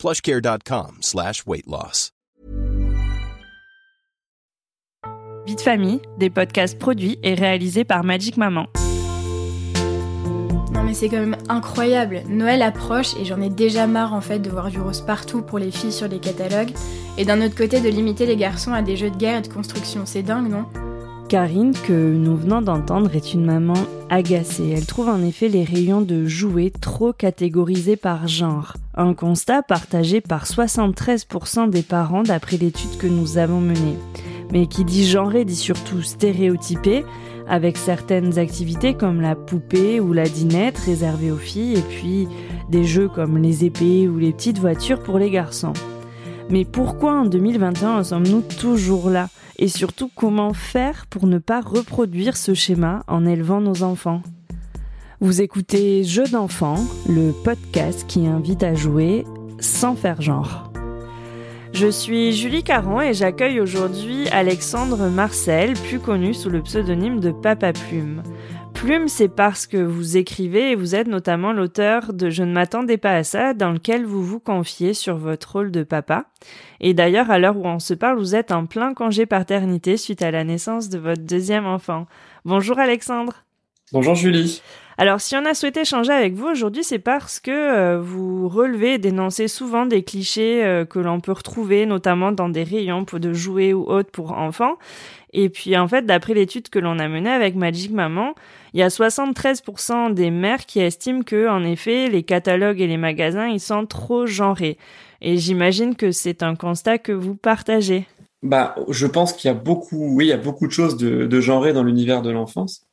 plushcare.com slash weight loss. Vie de famille, des podcasts produits et réalisés par Magic Maman. Non mais c'est quand même incroyable. Noël approche et j'en ai déjà marre en fait de voir du rose partout pour les filles sur les catalogues et d'un autre côté de limiter les garçons à des jeux de guerre et de construction. C'est dingue, non? Karine, que nous venons d'entendre, est une maman agacée. Elle trouve en effet les rayons de jouets trop catégorisés par genre. Un constat partagé par 73% des parents d'après l'étude que nous avons menée. Mais qui dit genré dit surtout stéréotypé, avec certaines activités comme la poupée ou la dinette réservées aux filles, et puis des jeux comme les épées ou les petites voitures pour les garçons. Mais pourquoi en 2021 en sommes-nous toujours là? Et surtout, comment faire pour ne pas reproduire ce schéma en élevant nos enfants? Vous écoutez Jeux d'enfants, le podcast qui invite à jouer sans faire genre. Je suis Julie Caron et j'accueille aujourd'hui Alexandre Marcel, plus connu sous le pseudonyme de Papa Plume. Plume, c'est parce que vous écrivez et vous êtes notamment l'auteur de Je ne m'attendais pas à ça, dans lequel vous vous confiez sur votre rôle de papa. Et d'ailleurs, à l'heure où on se parle, vous êtes en plein congé paternité suite à la naissance de votre deuxième enfant. Bonjour Alexandre. Bonjour Julie. Alors, si on a souhaité échanger avec vous aujourd'hui, c'est parce que euh, vous relevez et dénoncez souvent des clichés euh, que l'on peut retrouver, notamment dans des rayons de jouets ou autres pour enfants. Et puis, en fait, d'après l'étude que l'on a menée avec Magic Maman, il y a 73% des mères qui estiment que, en effet, les catalogues et les magasins, ils sont trop genrés. Et j'imagine que c'est un constat que vous partagez. Bah, je pense qu'il y a beaucoup, oui, il y a beaucoup de choses de, de genrées dans l'univers de l'enfance.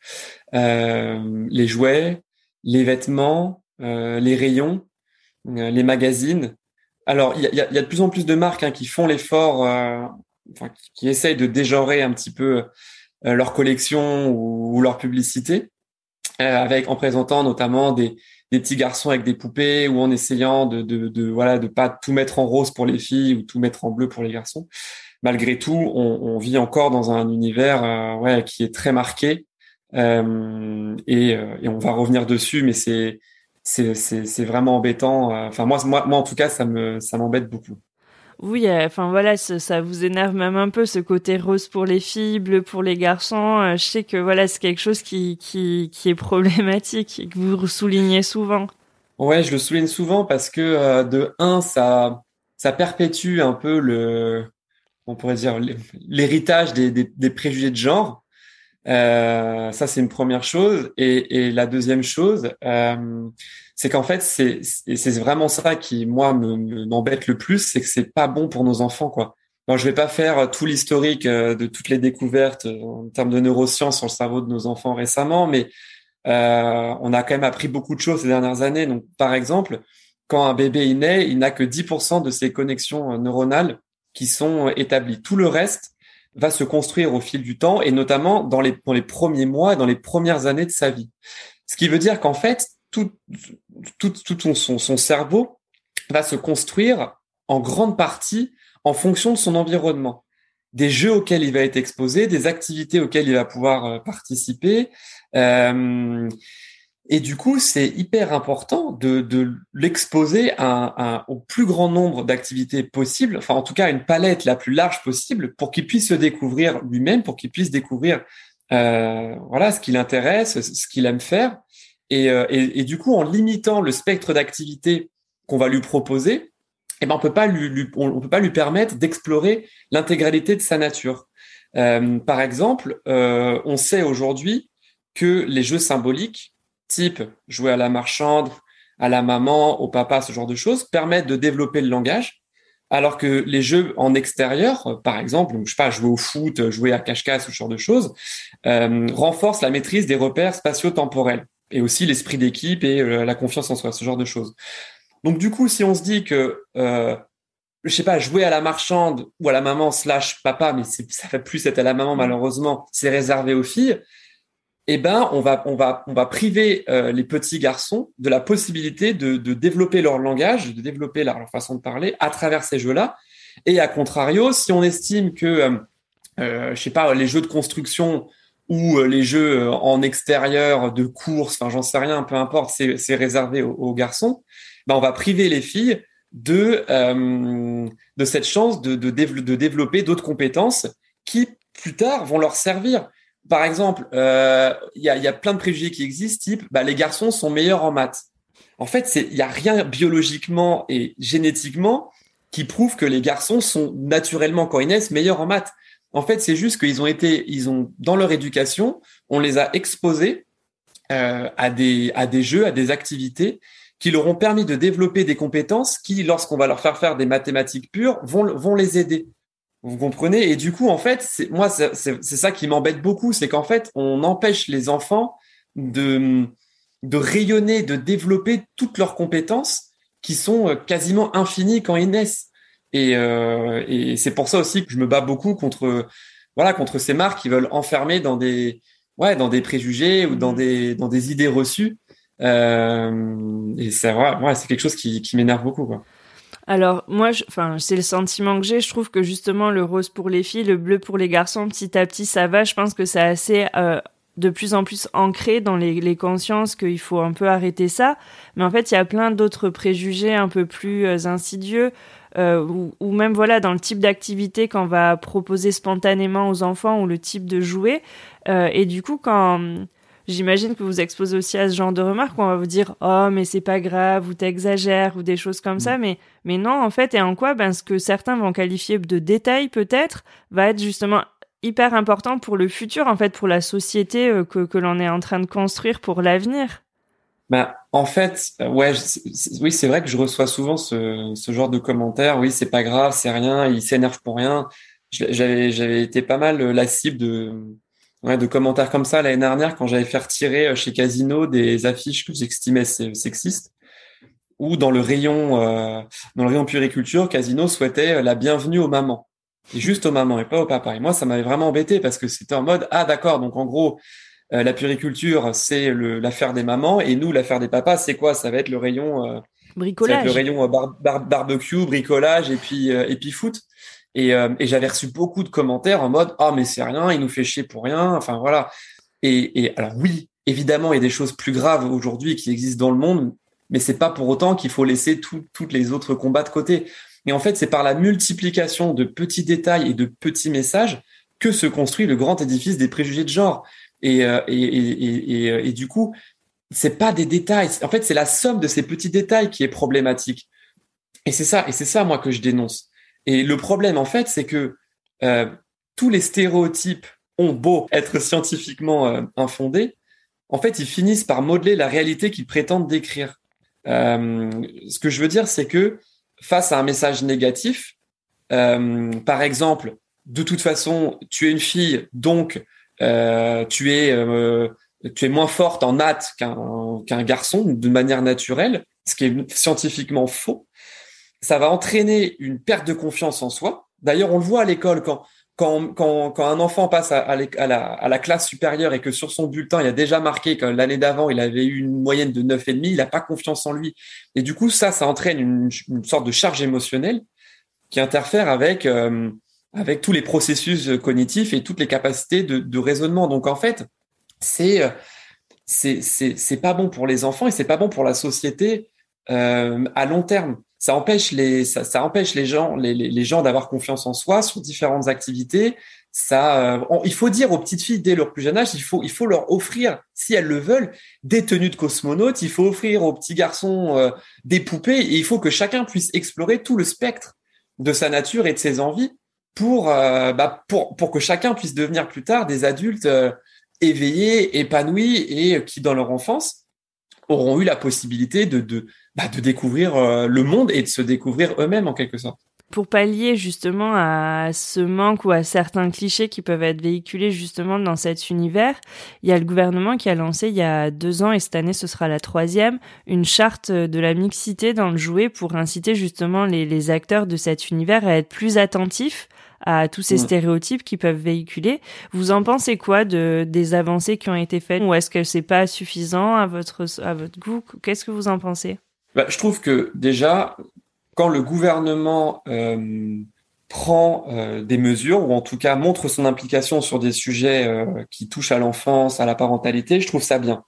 Euh, les jouets, les vêtements, euh, les rayons, euh, les magazines. Alors, il y a, de plus en plus de marques hein, qui font l'effort, enfin, qui essayent de dégenrer un petit peu leur collection ou, leur publicité, avec en présentant notamment des, des petits garçons avec des poupées ou en essayant de, de, de, voilà de pas tout mettre en rose pour les filles ou tout mettre en bleu pour les garçons malgré tout, on, on vit encore dans un univers euh, ouais, qui est très marqué. Euh, et, euh, et, on va revenir dessus, mais c'est c'est vraiment embêtant. Enfin moi, moi, moi en tout cas, ça me ça m'embête beaucoup. Oui, enfin voilà, ça, vous énerve même un peu ce côté rose pour les filles, bleu pour les garçons. Je sais que voilà, c'est quelque chose qui, qui, est problématique et que vous soulignez souvent. Ouais, je le souligne souvent parce que de un, ça ça perpétue un peu le on pourrait dire l'héritage des, des, préjugés de genre. Euh, ça, c'est une première chose. Et, la deuxième chose, euh, c'est qu'en fait, c'est c'est vraiment ça qui moi m'embête le plus, c'est que c'est pas bon pour nos enfants, quoi. Alors, je vais pas faire tout l'historique euh, de toutes les découvertes euh, en termes de neurosciences sur le cerveau de nos enfants récemment, mais euh, on a quand même appris beaucoup de choses ces dernières années. Donc, par exemple, quand un bébé est né, il n'a que 10% de ses connexions neuronales qui sont établis. Tout le reste va se construire au fil du temps et notamment dans les, dans les premiers mois, dans les premières années de sa vie. Ce qui veut dire qu'en fait, tout, tout, tout son, son cerveau va se construire en grande partie en fonction de son environnement des jeux auxquels il va être exposé, des activités auxquelles il va pouvoir euh, participer. Euh, et du coup, c'est hyper important de, de l'exposer à, au plus grand nombre d'activités possibles, enfin en tout cas une palette la plus large possible, pour qu'il puisse se découvrir lui-même, pour qu'il puisse découvrir euh, voilà ce qui l'intéresse, ce qu'il aime faire. Et, euh, et, et, du coup, en limitant le spectre d'activités qu'on va lui proposer, eh ben on peut pas lui, lui on, peut pas lui permettre d'explorer l'intégralité de sa nature. Euh, par exemple, euh, on sait aujourd'hui que les jeux symboliques type jouer à la marchande, à la maman, au papa, ce genre de choses, permettent de développer le langage. Alors que les jeux en extérieur, par exemple, je sais pas, jouer au foot, jouer à cache-cache, ce genre de choses, euh, renforcent la maîtrise des repères spatio-temporels et aussi l'esprit d'équipe et euh, la confiance en soi, ce genre de choses. Donc du coup, si on se dit que euh, je sais pas, jouer à la marchande ou à la maman slash papa, mais ça fait plus être à la maman malheureusement, c'est réservé aux filles. Eh ben, on va, on va, on va priver euh, les petits garçons de la possibilité de, de développer leur langage, de développer leur, façon de parler à travers ces jeux-là. Et à contrario, si on estime que, euh, euh je sais pas, les jeux de construction ou euh, les jeux en extérieur de course, enfin j'en sais rien, peu importe, c'est réservé aux, aux garçons, ben on va priver les filles de, euh, de cette chance de, de, de développer d'autres compétences qui, plus tard, vont leur servir. Par exemple, euh, il y, a, y, a, plein de préjugés qui existent, type bah, les garçons sont meilleurs en maths. En fait, il n'y a rien biologiquement et génétiquement qui prouve que les garçons sont naturellement, quand ils naissent, meilleurs en maths. En fait, c'est juste qu'ils ont été, ils ont dans leur éducation, on les a exposés euh, à des jeux, à des activités qui leur ont permis de développer des compétences qui, lorsqu'on va leur faire faire des mathématiques pures, vont, les aider. Vous comprenez? Et du coup, en fait, moi, c'est, ça qui m'embête beaucoup, c'est qu'en fait, on empêche les enfants de, de rayonner, de développer toutes leurs compétences qui sont euh, quasiment infinies quand ils naissent. Et, euh, et c'est pour ça aussi que je me bats beaucoup contre, voilà, contre ces marques qui veulent enfermer dans des, ouais, dans des préjugés ou dans des, dans des idées reçues euh, et c'est vrai, ouais, c'est quelque chose qui, qui m'énerve beaucoup, quoi. Alors moi, enfin, c'est le sentiment que j'ai. Je trouve que justement le rose pour les filles, le bleu pour les garçons, petit à petit, ça va. Je pense que c'est assez euh, de plus en plus ancré dans les, les consciences qu'il faut un peu arrêter ça. Mais en fait, il y a plein d'autres préjugés un peu plus euh, insidieux. Euh, ou, ou, même voilà dans le type d'activité qu'on va proposer spontanément aux enfants ou le type de jouet. Euh, et du coup, quand J'imagine que vous exposez aussi à ce genre de remarques où on va vous dire oh mais c'est pas grave ou t'exagères ou des choses comme ça mm. mais mais non en fait et en quoi? Ben ce que certains vont qualifier de détail peut-être va être justement hyper important pour le futur en fait pour la société euh, que que l'on est en train de construire pour l'avenir. Bah, en fait, ouais, oui, c'est vrai que je reçois souvent ce, ce genre de commentaires. Oui, c'est pas grave, c'est rien, il s'énerve pour rien. J'avais, j'avais été pas mal euh, la cible de, ouais, de commentaires comme ça l'année dernière quand j'avais fait retirer euh, chez Casino des affiches que j'estimais sexistes ou dans le rayon euh, dans le rayon puriculture, Casino souhaitait euh, la bienvenue aux mamans. Et juste aux mamans et pas aux papas. Et moi, ça m'avait vraiment embêté parce que c'était en mode ah d'accord, donc en gros la puriculture c'est l'affaire des mamans et nous l'affaire des papas c'est quoi? Ça va être le rayon bricolage, le rayon barbecue, bricolage et puis et puis foot. Et, euh, et j'avais reçu beaucoup de commentaires en mode ah mais c'est rien, il nous fait chier pour rien. Enfin voilà. Et, et alors oui, évidemment, il y a des choses plus graves aujourd'hui qui existent dans le monde, mais c'est pas pour autant qu'il faut laisser toutes les autres combats de côté. Et en fait, c'est par la multiplication de petits détails et de petits messages que se construit le grand édifice des préjugés de genre. Et, euh, et, et, et, et, du coup, c'est pas des détails. En fait, c'est la somme de ces petits détails qui est problématique. Et c'est ça, et c'est ça moi que je dénonce. Et le problème, en fait, c'est que euh, tous les stéréotypes ont beau être scientifiquement euh, infondés, en fait, ils finissent par modeler la réalité qu'ils prétendent décrire. Euh, ce que je veux dire, c'est que face à un message négatif, euh, par exemple, de toute façon, tu es une fille, donc euh, tu es euh, tu es moins forte en maths qu'un qu'un garçon de manière naturelle, ce qui est scientifiquement faux ça va entraîner une perte de confiance en soi. D'ailleurs, on le voit à l'école quand quand, quand, quand un enfant passe à, à, la, à, la, classe supérieure et que sur son bulletin, il a déjà marqué que l'année d'avant, il avait eu une moyenne de 9,5, il n'a pas confiance en lui. Et du coup, ça, ça entraîne une, une sorte de charge émotionnelle qui interfère avec, euh, avec tous les processus cognitifs et toutes les capacités de, raisonnement. Donc, en fait, c'est c'est c'est pas bon pour les enfants et c'est pas bon pour la société euh, à long terme. Ça empêche les ça, empêche les gens les, les, gens d'avoir confiance en soi sur différentes activités. Ça euh, il faut dire aux petites filles dès leur plus jeune âge il faut il faut leur offrir si elles le veulent des tenues de cosmonautes il faut offrir aux petits garçons euh, des poupées et il faut que chacun puisse explorer tout le spectre de sa nature et de ses envies pour euh, bah, pour pour que chacun puisse devenir plus tard des adultes éveillés épanouis et qui dans leur enfance auront eu la possibilité de de, bah, de découvrir euh, le monde et de se découvrir eux-mêmes en quelque sorte. Pour pallier justement à ce manque ou à certains clichés qui peuvent être véhiculés justement dans cet univers, il y a le gouvernement qui a lancé il y a deux ans, et cette année ce sera la troisième, une charte de la mixité dans le jouet pour inciter justement les, les acteurs de cet univers à être plus attentifs à tous ces stéréotypes qui peuvent véhiculer. Vous en pensez quoi de des avancées qui ont été faites ou est-ce que c'est pas suffisant à votre à votre goût? Qu'est-ce que vous en pensez? Bah, je trouve que déjà quand le gouvernement euh, prend euh, des mesures ou en tout cas montre son implication sur des sujets euh, qui touchent à l'enfance, à la parentalité, je trouve ça bien.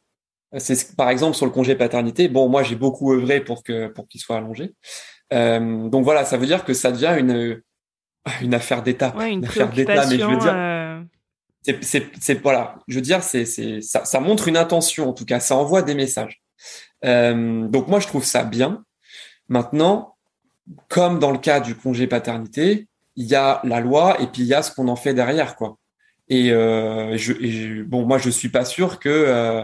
C'est par exemple sur le congé paternité. Bon, moi j'ai beaucoup œuvré pour que pour qu'il soit allongé. donc voilà, ça veut dire que ça devient une une affaire d'État, une, affaire d'État, mais je veux dire, euh, c'est voilà, je veux dire, c'est c'est ça, ça montre une intention en tout cas, ça envoie des messages. Euh, donc moi je trouve ça bien. Maintenant, comme dans le cas du congé paternité, il y a la loi et puis il y a ce qu'on en fait derrière quoi. Et, euh, je, bon moi je suis pas sûr que euh,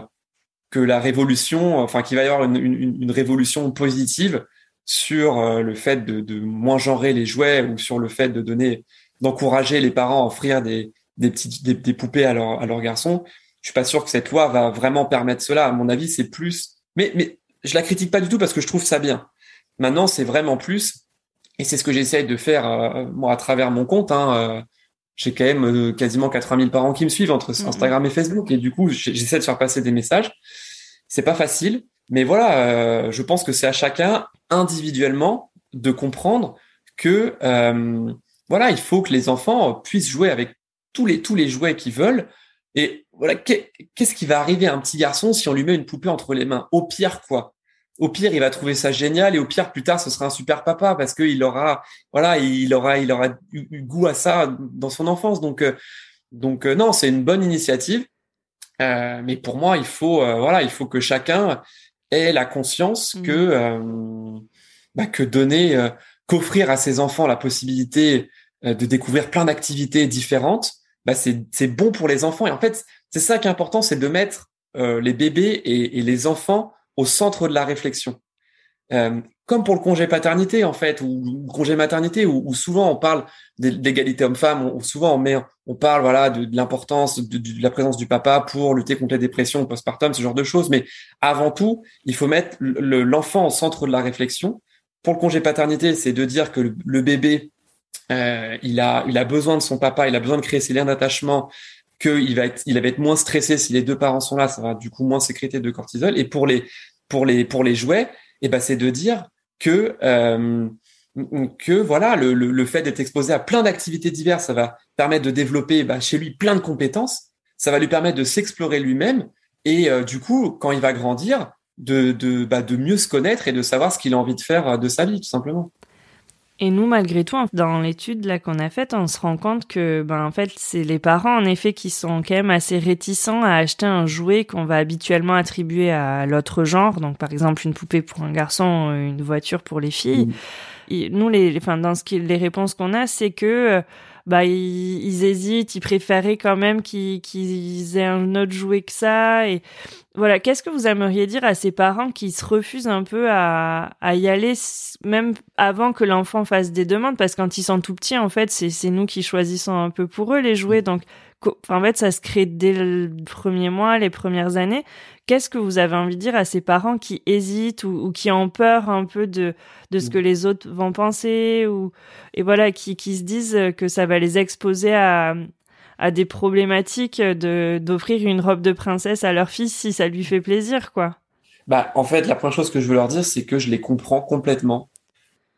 que la révolution, enfin qu'il va y avoir une, une, une révolution positive sur euh, le fait de, de, moins genrer les jouets ou sur le fait de donner, d'encourager les parents à offrir des, des petites des, poupées à, leur, à leurs garçons. Je suis pas sûr que cette loi va vraiment permettre cela. À mon avis, c'est plus. Mais mais je la critique pas du tout parce que je trouve ça bien. Maintenant, c'est vraiment plus, et c'est ce que j'essaye de faire euh, moi à travers mon compte. Hein, euh, j'ai quand même quasiment 80 000 parents qui me suivent entre mmh. Instagram et Facebook, et du coup, j'essaie de faire passer des messages. C'est pas facile, mais voilà, je pense que c'est à chacun individuellement de comprendre que euh, voilà, il faut que les enfants puissent jouer avec tous les tous les jouets qu'ils veulent. Et voilà, qu'est-ce qui va arriver à un petit garçon si on lui met une poupée entre les mains? Au pire, quoi Au pire, il va trouver ça génial, et au pire, plus tard, ce sera un super papa parce qu'il aura, voilà, il aura, il aura eu, goût à ça dans son enfance. Donc, euh, donc euh, non, c'est une bonne initiative. mais pour moi, il faut, voilà, il faut que chacun ait la conscience mmh. que euh, bah, que donner, euh, qu'offrir à ses enfants la possibilité euh, de découvrir plein d'activités différentes, bah c'est bon pour les enfants. Et en fait, c'est ça qui est important, c'est de mettre les bébés et, et, les enfants au centre de la réflexion. Euh, comme pour le congé paternité en fait ou congé maternité où, souvent on parle d'égalité homme-femme, souvent on on parle voilà de, l'importance de, la présence du papa pour lutter contre la dépression postpartum, ce genre de choses. Mais avant tout, il faut mettre l'enfant au centre de la réflexion. Pour le congé paternité, c'est de dire que le, bébé euh, il a besoin de son papa, il a besoin de créer ses liens d'attachement qu'il va être il va être moins stressé si les deux parents sont là, ça va du coup moins sécréter de cortisol. Et pour les pour les pour les jouets, et eh ben c'est de dire que euh, que voilà le, le, fait d'être exposé à plein d'activités diverses, ça va permettre de développer bah, chez lui plein de compétences, ça va lui permettre de s'explorer lui-même et euh, du coup quand il va grandir de de, bah, de mieux se connaître et de savoir ce qu'il a envie de faire euh, de sa vie tout simplement. Et nous, malgré tout, dans l'étude là qu'on a faite, on se rend compte que, ben, en fait, c'est les parents, en effet, qui sont quand même assez réticents à acheter un jouet qu'on va habituellement attribuer à l'autre genre. Donc, par exemple, une poupée pour un garçon, une voiture pour les filles. Et nous, les, enfin, dans ce qui, les réponses qu'on a, c'est que, bah, ils, hésitent, ils préféraient quand même qu'ils, aient un autre jouet que ça. Et, voilà, qu'est-ce que vous aimeriez dire à ces parents qui se refusent un peu à, à y aller, même avant que l'enfant fasse des demandes, parce que quand ils sont tout petits, en fait, c'est nous qui choisissons un peu pour eux les jouets, donc en fait, ça se crée dès le premier mois, les premières années. Qu'est-ce que vous avez envie de dire à ces parents qui hésitent ou, qui ont peur un peu de, de ce que les autres vont penser ou et voilà qui, qui se disent que ça va les exposer à, à des problématiques de d'offrir une robe de princesse à leur fils si ça lui fait plaisir, quoi? Bah, en fait, la première chose que je veux leur dire, c'est que je les comprends complètement,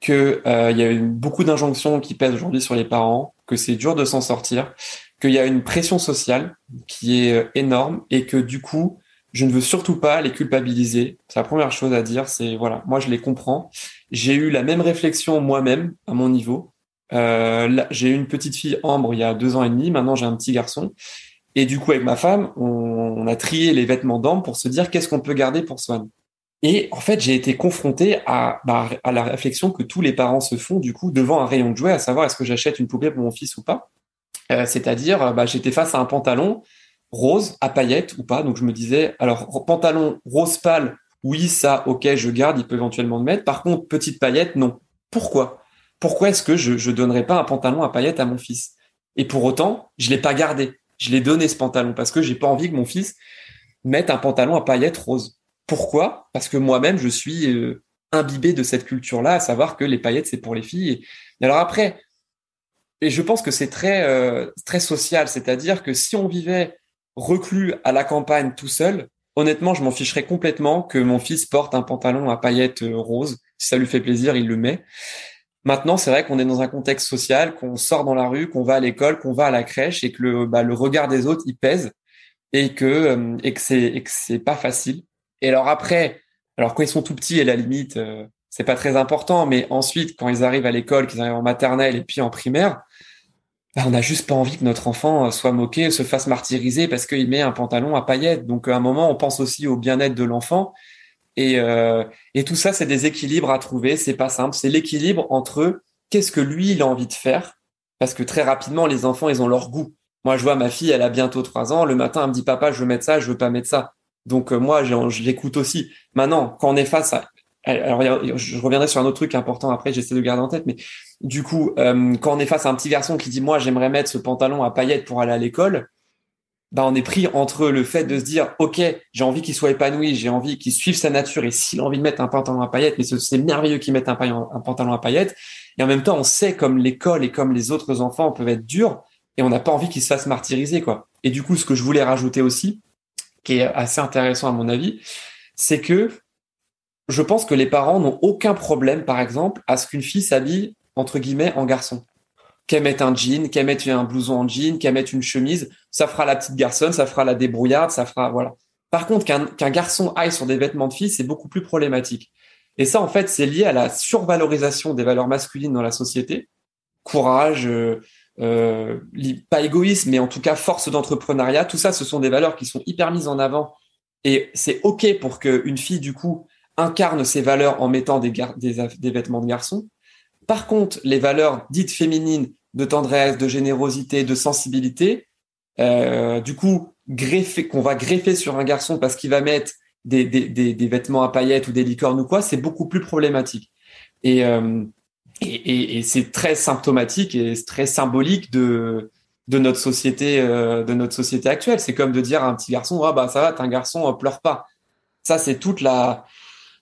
que euh, y a beaucoup d'injonctions qui pèsent aujourd'hui sur les parents, que c'est dur de s'en sortir, qu'il y a une pression sociale qui est euh, énorme et que du coup, je ne veux surtout pas les culpabiliser. C'est la première chose à dire, c'est voilà, moi je les comprends. J'ai eu la même réflexion moi-même à mon niveau. Euh, j'ai eu une petite fille Ambre il y a deux ans et demi. Maintenant, j'ai un petit garçon. Et du coup, avec ma femme, on, a trié les vêtements d'Ambre pour se dire qu'est-ce qu'on peut garder pour Swan. Et en fait, j'ai été confronté à, bah, à la réflexion que tous les parents se font du coup devant un rayon de jouets, à savoir est-ce que j'achète une poupée pour mon fils ou pas? Euh, C'est-à-dire, bah, j'étais face à un pantalon rose à paillettes ou pas. Donc je me disais, alors pantalon rose pâle, oui, ça, ok, je garde, il peut éventuellement le mettre. Par contre, petite paillette, non. Pourquoi? Pourquoi est-ce que je ne donnerais pas un pantalon à paillettes à mon fils? Et pour autant, je l'ai pas gardé. Je l'ai donné ce pantalon parce que j'ai pas envie que mon fils mette un pantalon à paillettes rose. Pourquoi? Parce que moi-même, je suis euh, imbibé de cette culture-là, à savoir que les paillettes, c'est pour les filles. Et alors après, et je pense que c'est très, euh, très social, c'est-à-dire que si on vivait reclus à la campagne tout seul, honnêtement, je m'en ficherais complètement que mon fils porte un pantalon à paillettes euh, roses. Si ça lui fait plaisir, il le met. Maintenant, c'est vrai qu'on est dans un contexte social, qu'on sort dans la rue, qu'on va à l'école, qu'on va à la crèche et que le, bah, le regard des autres, il pèse et que, euh, et que c'est, c'est pas facile. Et alors après, alors quand ils sont tout petits, et la limite, euh, c'est pas très important, mais ensuite, quand ils arrivent à l'école, qu'ils arrivent en maternelle et puis en primaire, bah, on n'a juste pas envie que notre enfant euh, soit moqué, se fasse martyriser parce qu'il met un pantalon à paillettes. Donc à un moment, on pense aussi au bien-être de l'enfant. Et, euh, et tout ça, c'est des équilibres à trouver. C'est pas simple. C'est l'équilibre entre qu'est-ce que lui, il a envie de faire? Parce que très rapidement, les enfants, ils ont leur goût. Moi, je vois ma fille, elle a bientôt trois ans. Le matin, elle me dit, papa, je veux mettre ça, je veux pas mettre ça. Donc, euh, moi, je l'écoute aussi. Maintenant, quand on est face à alors je reviendrai sur un autre truc important après, j'essaie de garder en tête, mais du coup, euh, quand on est face à un petit garçon qui dit moi j'aimerais mettre ce pantalon à paillettes pour aller à l'école, bah on est pris entre le fait de se dire ok j'ai envie qu'il soit épanoui, j'ai envie qu'il suive sa nature et s'il a envie de mettre un pantalon à paillettes, mais c'est merveilleux qu'il mette un, un, pantalon à paillettes, et en même temps on sait comme l'école et comme les autres enfants peuvent être durs et on n'a pas envie qu'il se fasse martyriser quoi. Et du coup ce que je voulais rajouter aussi, qui est assez intéressant à mon avis, c'est que je pense que les parents n'ont aucun problème, par exemple, à ce qu'une fille s'habille, entre guillemets, en garçon. Qu'elle mette un jean, qu'elle mette un blouson en jean, qu'elle mette une chemise, ça fera la petite garçonne, ça fera la débrouillarde, ça fera, voilà. Par contre, qu'un garçon aille sur des vêtements de fille, c'est beaucoup plus problématique. Et ça, en fait, c'est lié à la survalorisation des valeurs masculines dans la société. Courage, euh, euh, pas égoïsme, mais en tout cas force d'entrepreneuriat. Tout ça, ce sont des valeurs qui sont hyper mises en avant. Et c'est OK pour qu'une fille, du coup, incarne ces valeurs en mettant des, des, vêtements de garçon. Par contre, les valeurs dites féminines de tendresse, de générosité, de sensibilité, euh, du coup, greffer, qu'on va greffer sur un garçon parce qu'il va mettre des, des, vêtements à paillettes ou des licornes ou quoi, c'est beaucoup plus problématique. Et, euh, et, et, c'est très symptomatique et très symbolique de, de notre société, euh, de notre société actuelle. C'est comme de dire à un petit garçon, ah bah ça va, t'es un garçon, pleure pas. Ça, c'est toute la,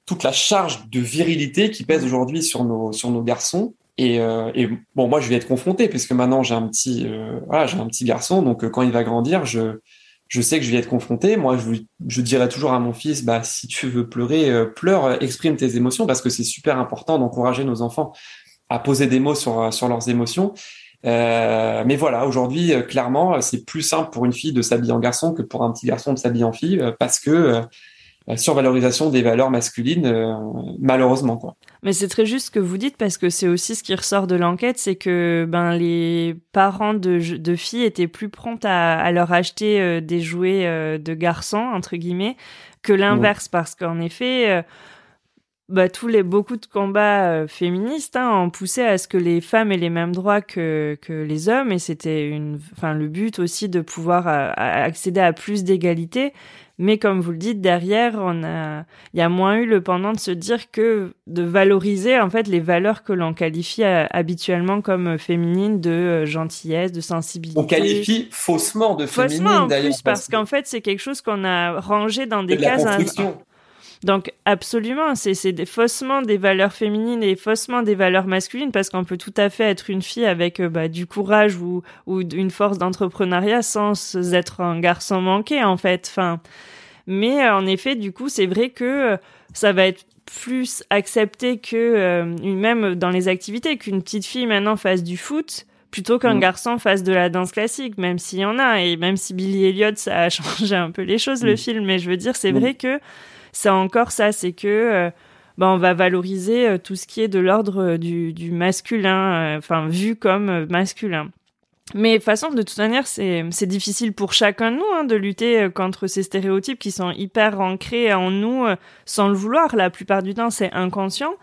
toute la charge de virilité qui pèse aujourd'hui sur nos sur nos garçons. Et, euh, et, bon, moi, je vais être confronté puisque maintenant j'ai un petit euh, voilà, j'ai un petit garçon, donc euh, quand il va grandir, je je sais que je vais être confronté. Moi, je, je dirais toujours à mon fils, bah si tu veux pleurer, pleure, exprime tes émotions parce que c'est super important d'encourager nos enfants à poser des mots sur sur leurs émotions. mais voilà, aujourd'hui, clairement, c'est plus simple pour une fille de s'habiller en garçon que pour un petit garçon de s'habiller en fille parce que la survalorisation des valeurs masculines, euh, malheureusement. Mais c'est très juste ce que vous dites parce que c'est aussi ce qui ressort de l'enquête, c'est que ben les parents de, filles étaient plus promptes à, à leur acheter euh, des jouets euh, de garçons entre guillemets que l'inverse, parce qu'en effet. Bah, tous les beaucoup de combats féministes hein, ont poussé à ce que les femmes aient les mêmes droits que, que les hommes et c'était une enfin le but aussi de pouvoir accéder à plus d'égalité mais comme vous le dites, derrière, on a, il y a moins eu le pendant de se dire que de valoriser en fait les valeurs que l'on qualifie euh, habituellement comme féminines, de euh, gentillesse, de sensibilité. On qualifie faussement de féminine d'ailleurs. parce qu'en fait, c'est quelque chose qu'on a rangé dans des cases. Donc absolument, c'est des, faussement des valeurs féminines et faussement des valeurs masculines parce qu'on peut tout à fait être une fille avec euh, bah, du courage ou, ou une force d'entrepreneuriat sans être un garçon manqué en fait. Enfin, mais euh, en effet, du coup, c'est vrai que euh, ça va être plus accepté que même dans les activités qu'une petite fille maintenant fasse du foot plutôt qu'un mm. garçon fasse de la danse classique, même s'il y en a, et même si Billy Elliot, ça a changé un peu les choses, le mm. film, mais je veux dire, c'est mm. vrai que c'est encore ça, c'est que euh, bah, on va valoriser euh, tout ce qui est de l'ordre euh, du, masculin, enfin vu comme masculin. Mais de façon, de toute manière, c'est difficile pour chacun de nous hein, de lutter contre ces stéréotypes qui sont hyper ancrés en nous sans le vouloir. La plupart du temps, c'est inconscient.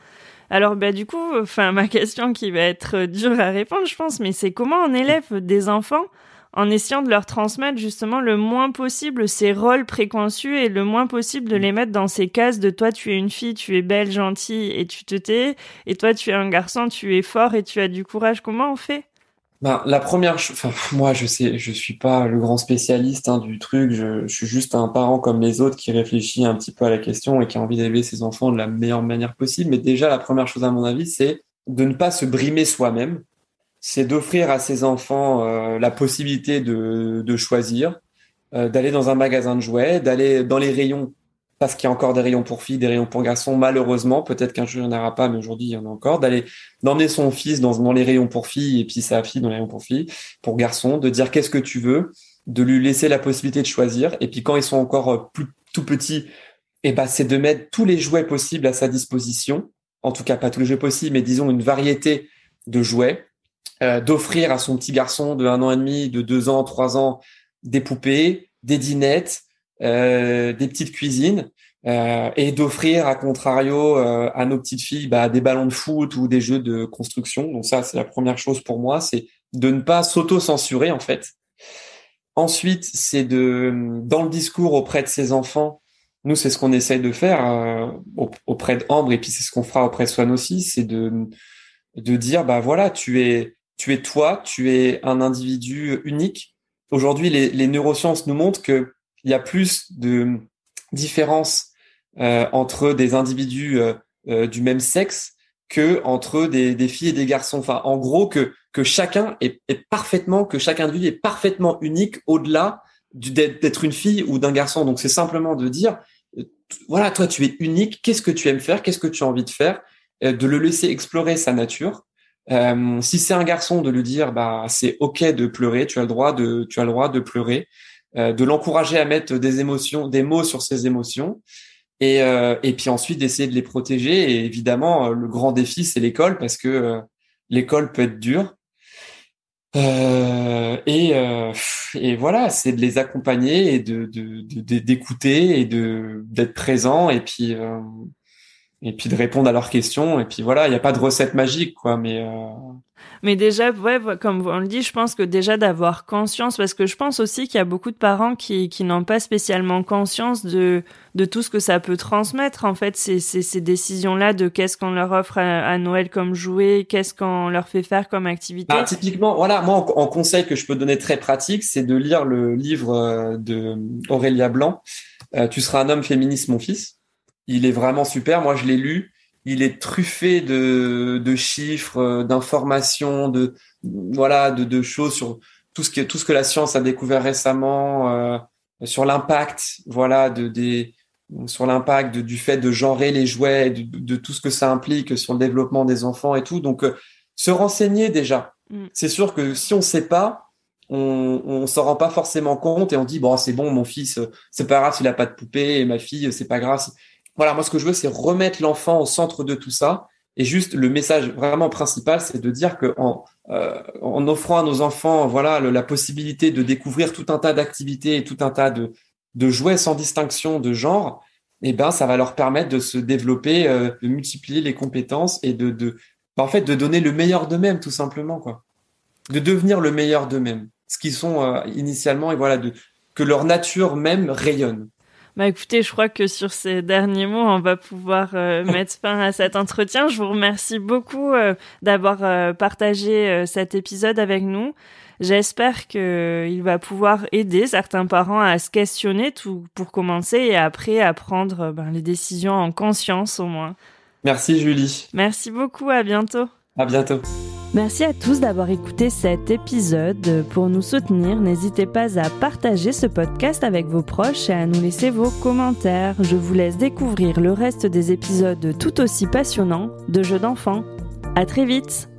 Alors, bah, du coup, enfin, ma question qui va être dure à répondre, je pense, mais c'est comment on élève des enfants en essayant de leur transmettre justement le moins possible ces rôles préconçus et le moins possible de les mettre dans ces cases de toi tu es une fille, tu es belle, gentille et tu te tais, et toi tu es un garçon, tu es fort et tu as du courage. Comment on fait? Ben, la première chose, enfin, moi, je sais, je suis pas le grand spécialiste hein, du truc. Je, je, suis juste un parent comme les autres qui réfléchit un petit peu à la question et qui a envie d'élever ses enfants de la meilleure manière possible. Mais déjà, la première chose, à mon avis, c'est de ne pas se brimer soi-même. C'est d'offrir à ses enfants euh, la possibilité de, de choisir, euh, d'aller dans un magasin de jouets, d'aller dans les rayons parce qu'il y a encore des rayons pour filles, des rayons pour garçons. Malheureusement, peut-être qu'un jour il n'y en aura pas, mais aujourd'hui il y en a encore. D'aller d'emmener son fils dans, dans les rayons pour filles et puis sa fille dans les rayons pour filles, pour garçons, de dire qu'est-ce que tu veux, de lui laisser la possibilité de choisir. Et puis quand ils sont encore euh, plus tout petits, et eh ben c'est de mettre tous les jouets possibles à sa disposition. En tout cas, pas tous les jouets possibles, mais disons une variété de jouets. Euh, d'offrir à son petit garçon de un an et demi, de deux ans, trois ans, des poupées, des dinettes, euh, des petites cuisines euh, et d'offrir à contrario euh, à nos petites filles bah, des ballons de foot ou des jeux de construction. Donc ça, c'est la première chose pour moi, c'est de ne pas s'auto-censurer en fait. Ensuite, c'est de dans le discours auprès de ses enfants. Nous, c'est ce qu'on essaye de faire auprès de Ambre et puis c'est ce qu'on fera auprès de Swan aussi, c'est de de dire bah voilà, tu es tu es toi, tu es un individu unique. Aujourd'hui, les, les neurosciences nous montrent que il y a plus de différences euh, entre des individus euh, euh, du même sexe que entre des, des, filles et des garçons. Enfin, en gros, que que chacun est, est parfaitement, que chaque individu est parfaitement unique au-delà d'être une fille ou d'un garçon. Donc, c'est simplement de dire, voilà, toi, tu es unique. Qu'est-ce que tu aimes faire? Qu'est-ce que tu as envie de faire? De le laisser explorer sa nature. Euh, si c'est un garçon, de lui dire, bah, c'est ok de pleurer. Tu as le droit de, tu as le droit de pleurer. Euh, de l'encourager à mettre des émotions, des mots sur ses émotions, et, euh, et puis ensuite d'essayer de les protéger. Et évidemment, euh, le grand défi, c'est l'école, parce que l'école peut être dure. Euh, et, et voilà, c'est de les accompagner et de d'écouter et de d'être présent et puis et puis de répondre à leurs questions et puis voilà, il n'y a pas de recette magique quoi, mais mais déjà, ouais, comme on le dit, je pense que déjà d'avoir conscience, parce que je pense aussi qu'il y a beaucoup de parents qui, qui n'ont pas spécialement conscience de, de tout ce que ça peut transmettre, en fait, ces, ces, ces décisions-là de qu'est-ce qu'on leur offre à, Noël comme jouet, qu'est-ce qu'on leur fait faire comme activité. Bah, typiquement, voilà, moi, en, conseil que je peux donner très pratique, c'est de lire le livre euh, de Aurélia Blanc, euh, Tu seras un homme féministe, mon fils. Il est vraiment super. Moi, je l'ai lu il est truffé de, de chiffres, euh, d'informations, de voilà, de, de, choses sur tout ce que tout ce que la science a découvert récemment, euh, sur l'impact, voilà, de des sur l'impact du fait de genrer les jouets, de, de, tout ce que ça implique sur le développement des enfants et tout. Donc, euh, se renseigner déjà. Mm. C'est sûr que si on sait pas, on, on s'en rend pas forcément compte et on dit bon c'est bon mon fils c'est pas grave s'il a pas de poupée et ma fille c'est pas grave voilà, moi ce que je veux, c'est remettre l'enfant au centre de tout ça. Et juste le message vraiment principal, c'est de dire que en, euh, en offrant à nos enfants, voilà, la possibilité de découvrir tout un tas d'activités et tout un tas de, de jouets sans distinction de genre, eh ben, ça va leur permettre de se développer, euh, de multiplier les compétences et de, de, en fait, de donner le meilleur d'eux-mêmes, tout simplement, quoi. De devenir le meilleur d'eux-mêmes, ce qu'ils sont euh, initialement, et voilà, de, que leur nature même rayonne. Bah écoutez, je crois que sur ces derniers mots, on va pouvoir euh, mettre fin à cet entretien. Je vous remercie beaucoup euh, d'avoir euh, partagé cet épisode avec nous. J'espère qu'il va pouvoir aider certains parents à se questionner tout pour commencer et après à prendre ben, les décisions en conscience au moins. Merci Julie. Merci beaucoup, à bientôt. À bientôt. Merci à tous d'avoir écouté cet épisode. Pour nous soutenir, n'hésitez pas à partager ce podcast avec vos proches et à nous laisser vos commentaires. Je vous laisse découvrir le reste des épisodes tout aussi passionnants de Jeux d'enfants. À très vite!